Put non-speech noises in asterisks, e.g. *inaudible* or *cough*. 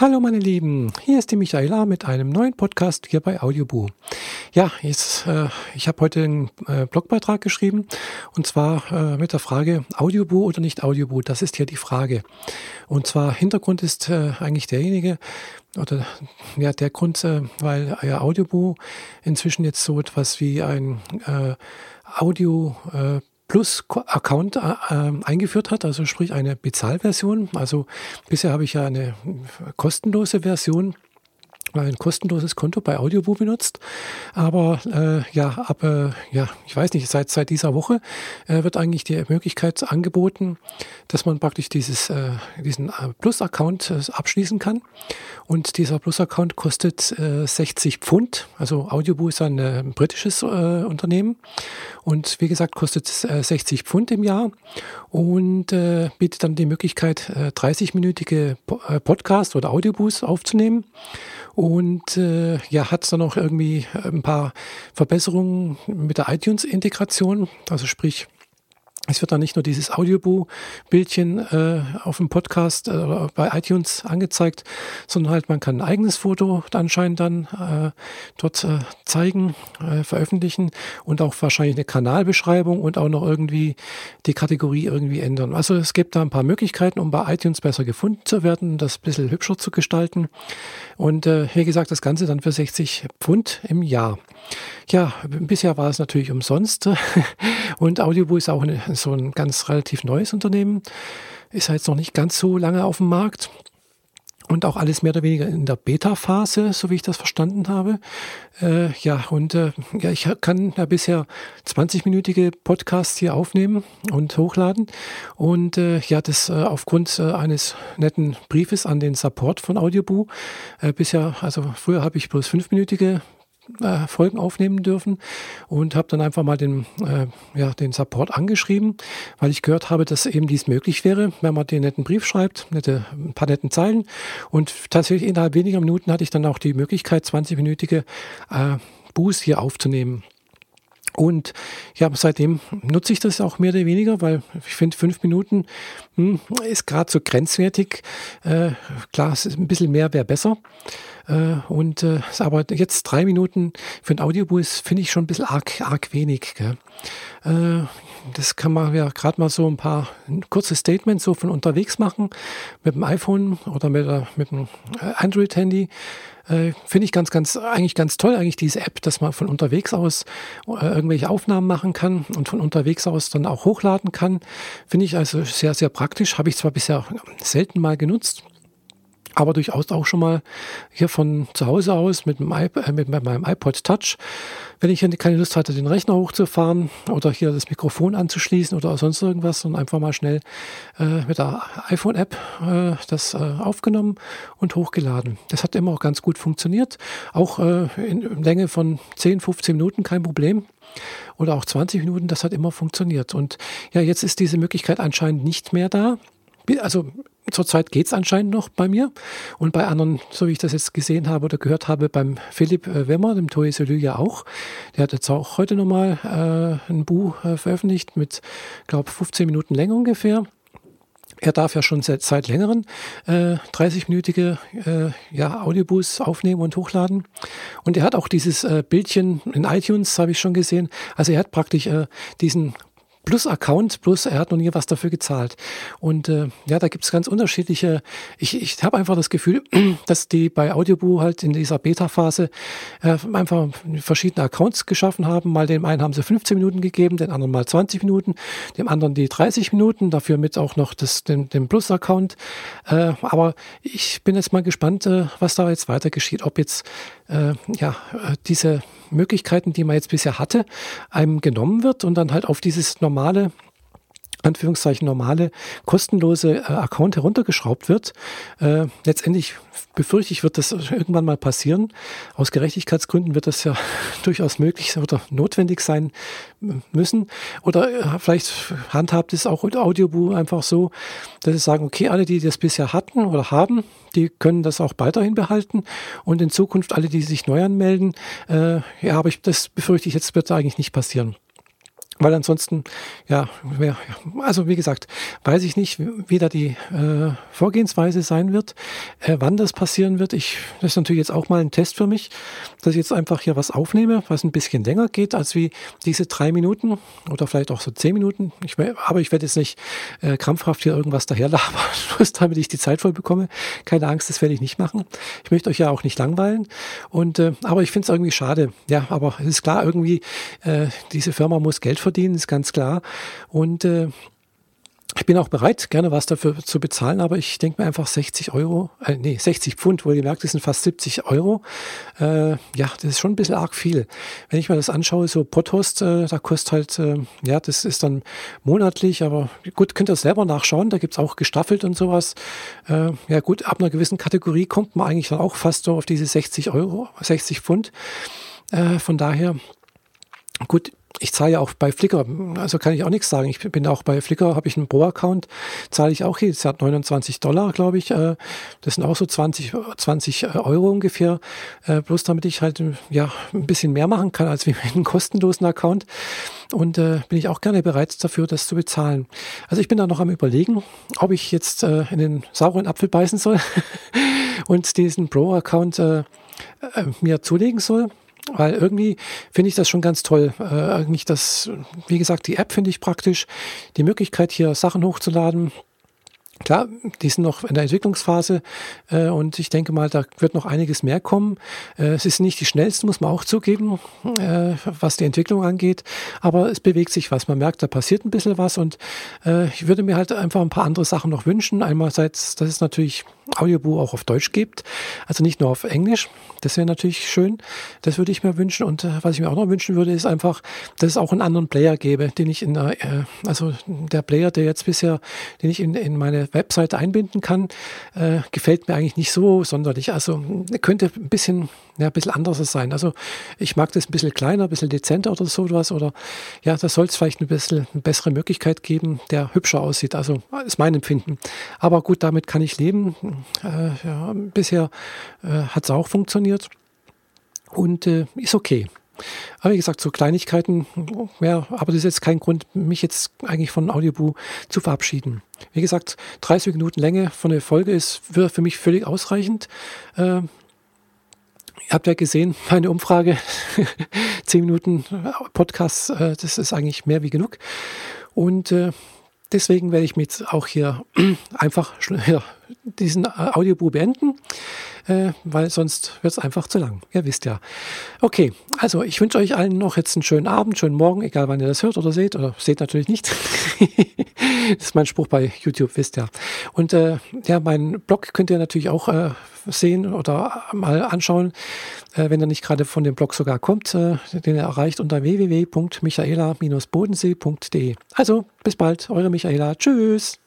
Hallo meine Lieben, hier ist die Michaela mit einem neuen Podcast hier bei Audioboo. Ja, jetzt, äh, ich habe heute einen äh, Blogbeitrag geschrieben und zwar äh, mit der Frage Audioboo oder nicht Audioboo, das ist hier die Frage. Und zwar Hintergrund ist äh, eigentlich derjenige, oder ja, der Grund, äh, weil ja Audioboo inzwischen jetzt so etwas wie ein äh, Audio äh, Plus-Account äh, ähm, eingeführt hat, also sprich eine Bezahlversion. Also bisher habe ich ja eine kostenlose Version ein kostenloses Konto bei Audioboo benutzt. Aber äh, ja, ab, äh, ja, ich weiß nicht, seit, seit dieser Woche äh, wird eigentlich die Möglichkeit angeboten, dass man praktisch dieses, äh, diesen äh, Plus-Account äh, abschließen kann. Und dieser Plus-Account kostet äh, 60 Pfund. Also Audioboo ist ein äh, britisches äh, Unternehmen. Und wie gesagt, kostet äh, 60 Pfund im Jahr und äh, bietet dann die Möglichkeit, äh, 30-minütige äh, Podcast oder Audioboos aufzunehmen und äh, ja, hat dann auch irgendwie ein paar Verbesserungen mit der iTunes-Integration, also sprich es wird dann nicht nur dieses Audiobuch-Bildchen äh, auf dem Podcast äh, bei iTunes angezeigt, sondern halt man kann ein eigenes Foto anscheinend dann äh, dort äh, zeigen, äh, veröffentlichen und auch wahrscheinlich eine Kanalbeschreibung und auch noch irgendwie die Kategorie irgendwie ändern. Also es gibt da ein paar Möglichkeiten, um bei iTunes besser gefunden zu werden, das ein bisschen hübscher zu gestalten. Und äh, wie gesagt, das Ganze dann für 60 Pfund im Jahr. Ja, bisher war es natürlich umsonst *laughs* und Audioboo ist auch eine, so ein ganz relativ neues Unternehmen, ist halt jetzt noch nicht ganz so lange auf dem Markt und auch alles mehr oder weniger in der Beta-Phase, so wie ich das verstanden habe. Äh, ja, und äh, ja, ich kann ja bisher 20-minütige Podcasts hier aufnehmen und hochladen. Und äh, ja, das äh, aufgrund äh, eines netten Briefes an den Support von Audioboo. Äh, bisher, also früher habe ich bloß fünfminütige äh, Folgen aufnehmen dürfen und habe dann einfach mal den, äh, ja, den Support angeschrieben, weil ich gehört habe, dass eben dies möglich wäre, wenn man den netten Brief schreibt, nette, ein paar netten Zeilen. Und tatsächlich innerhalb weniger Minuten hatte ich dann auch die Möglichkeit, 20-minütige äh, Boost hier aufzunehmen. Und ja, seitdem nutze ich das auch mehr oder weniger, weil ich finde, fünf Minuten hm, ist gerade so grenzwertig. Äh, klar, ist ein bisschen mehr wäre besser. Äh, und äh, aber jetzt drei Minuten für ein Audiobus finde ich schon ein bisschen arg, arg wenig. Gell? Äh, das kann man ja gerade mal so ein paar kurze Statements so von unterwegs machen mit dem iPhone oder mit, mit dem Android-Handy. Äh, Finde ich ganz, ganz, eigentlich ganz toll, eigentlich diese App, dass man von unterwegs aus äh, irgendwelche Aufnahmen machen kann und von unterwegs aus dann auch hochladen kann. Finde ich also sehr, sehr praktisch. Habe ich zwar bisher selten mal genutzt aber durchaus auch schon mal hier von zu Hause aus mit, dem iP äh, mit meinem iPod Touch, wenn ich keine Lust hatte, den Rechner hochzufahren oder hier das Mikrofon anzuschließen oder sonst irgendwas, und einfach mal schnell äh, mit der iPhone-App äh, das äh, aufgenommen und hochgeladen. Das hat immer auch ganz gut funktioniert, auch äh, in Länge von 10, 15 Minuten kein Problem oder auch 20 Minuten, das hat immer funktioniert. Und ja, jetzt ist diese Möglichkeit anscheinend nicht mehr da also zurzeit geht es anscheinend noch bei mir und bei anderen, so wie ich das jetzt gesehen habe oder gehört habe, beim Philipp äh, Wemmer, dem Toye Solü ja auch. Der hat jetzt auch heute nochmal äh, ein Buch äh, veröffentlicht mit, glaube 15 Minuten Länge ungefähr. Er darf ja schon seit, seit längerem äh, 30-minütige äh, ja, Audiobooks aufnehmen und hochladen. Und er hat auch dieses äh, Bildchen in iTunes, habe ich schon gesehen. Also er hat praktisch äh, diesen plus Account, plus er hat noch nie was dafür gezahlt. Und äh, ja, da gibt es ganz unterschiedliche, ich, ich habe einfach das Gefühl, *clears throat* dass die bei Audioboo halt in dieser Beta-Phase äh, einfach verschiedene Accounts geschaffen haben. Mal dem einen haben sie 15 Minuten gegeben, den anderen mal 20 Minuten, dem anderen die 30 Minuten, dafür mit auch noch das, den, den Plus-Account. Äh, aber ich bin jetzt mal gespannt, äh, was da jetzt weiter geschieht. Ob jetzt äh, ja, äh, diese Möglichkeiten, die man jetzt bisher hatte, einem genommen wird und dann halt auf dieses normale Anführungszeichen normale, kostenlose äh, Account heruntergeschraubt wird. Äh, letztendlich befürchte ich, wird das irgendwann mal passieren. Aus Gerechtigkeitsgründen wird das ja *laughs* durchaus möglich oder notwendig sein müssen. Oder äh, vielleicht handhabt es auch Audioboo einfach so, dass sie sagen, okay, alle, die das bisher hatten oder haben, die können das auch weiterhin behalten. Und in Zukunft alle, die sich neu anmelden, äh, ja, aber ich, das befürchte ich, jetzt wird eigentlich nicht passieren. Weil ansonsten, ja, also wie gesagt, weiß ich nicht, wie da die äh, Vorgehensweise sein wird, äh, wann das passieren wird. Ich, das ist natürlich jetzt auch mal ein Test für mich, dass ich jetzt einfach hier was aufnehme, was ein bisschen länger geht als wie diese drei Minuten oder vielleicht auch so zehn Minuten. Ich, aber ich werde jetzt nicht äh, krampfhaft hier irgendwas daherlabern, *laughs* damit ich die Zeit voll bekomme. Keine Angst, das werde ich nicht machen. Ich möchte euch ja auch nicht langweilen. Und äh, aber ich finde es irgendwie schade. Ja, aber es ist klar, irgendwie, äh, diese Firma muss Geld verdienen verdienen, ist ganz klar. Und äh, ich bin auch bereit, gerne was dafür zu bezahlen, aber ich denke mir einfach 60 Euro, äh, nee, 60 Pfund, wohlgemerkt, das sind fast 70 Euro. Äh, ja, das ist schon ein bisschen arg viel. Wenn ich mir das anschaue, so Pothost, äh, da kostet halt, äh, ja, das ist dann monatlich, aber gut, könnt ihr selber nachschauen, da gibt es auch gestaffelt und sowas. Äh, ja gut, ab einer gewissen Kategorie kommt man eigentlich dann auch fast so auf diese 60 Euro, 60 Pfund. Äh, von daher, gut, ich zahle ja auch bei Flickr, also kann ich auch nichts sagen. Ich bin auch bei Flickr, habe ich einen Pro-Account, zahle ich auch jetzt hat 29 Dollar, glaube ich. Äh, das sind auch so 20, 20 Euro ungefähr. Äh, bloß damit ich halt ja ein bisschen mehr machen kann als wie mit einem *laughs* kostenlosen Account. Und äh, bin ich auch gerne bereit dafür, das zu bezahlen. Also ich bin da noch am überlegen, ob ich jetzt äh, in den sauren Apfel beißen soll *laughs* und diesen Pro-Account äh, äh, mir zulegen soll weil irgendwie finde ich das schon ganz toll. Äh, nicht das, wie gesagt, die App finde ich praktisch. Die Möglichkeit hier Sachen hochzuladen, Klar, die sind noch in der Entwicklungsphase äh, und ich denke mal, da wird noch einiges mehr kommen. Äh, es ist nicht die schnellste, muss man auch zugeben, äh, was die Entwicklung angeht, aber es bewegt sich was. Man merkt, da passiert ein bisschen was und äh, ich würde mir halt einfach ein paar andere Sachen noch wünschen. Einerseits, dass es natürlich Audiobuch auch auf Deutsch gibt, also nicht nur auf Englisch. Das wäre natürlich schön. Das würde ich mir wünschen. Und äh, was ich mir auch noch wünschen würde, ist einfach, dass es auch einen anderen Player gäbe, den ich in, äh, also der Player, der jetzt bisher, den ich in, in meine Webseite einbinden kann, äh, gefällt mir eigentlich nicht so sonderlich. Also könnte ein bisschen, ja, ein bisschen anders sein. Also ich mag das ein bisschen kleiner, ein bisschen dezenter oder sowas. Oder ja, da soll es vielleicht ein bisschen eine bessere Möglichkeit geben, der hübscher aussieht. Also ist mein Empfinden. Aber gut, damit kann ich leben. Äh, ja, bisher äh, hat es auch funktioniert und äh, ist okay. Aber wie gesagt, so Kleinigkeiten, ja, aber das ist jetzt kein Grund, mich jetzt eigentlich von Audioboo zu verabschieden. Wie gesagt, 30 Minuten Länge von der Folge ist für, mich völlig ausreichend. Äh, ihr habt ja gesehen, meine Umfrage, *laughs* 10 Minuten Podcast, äh, das ist eigentlich mehr wie genug. Und äh, deswegen werde ich mich jetzt auch hier *clears throat* einfach ja, diesen Audiobuch beenden äh, weil sonst wird es einfach zu lang. Ihr wisst ja. Okay, also ich wünsche euch allen noch jetzt einen schönen Abend, schönen Morgen, egal wann ihr das hört oder seht. Oder seht natürlich nicht. *laughs* das ist mein Spruch bei YouTube, wisst ihr. Und äh, ja, meinen Blog könnt ihr natürlich auch äh, sehen oder mal anschauen, äh, wenn er nicht gerade von dem Blog sogar kommt, äh, den ihr erreicht unter www.michaela-bodensee.de. Also bis bald, eure Michaela. Tschüss.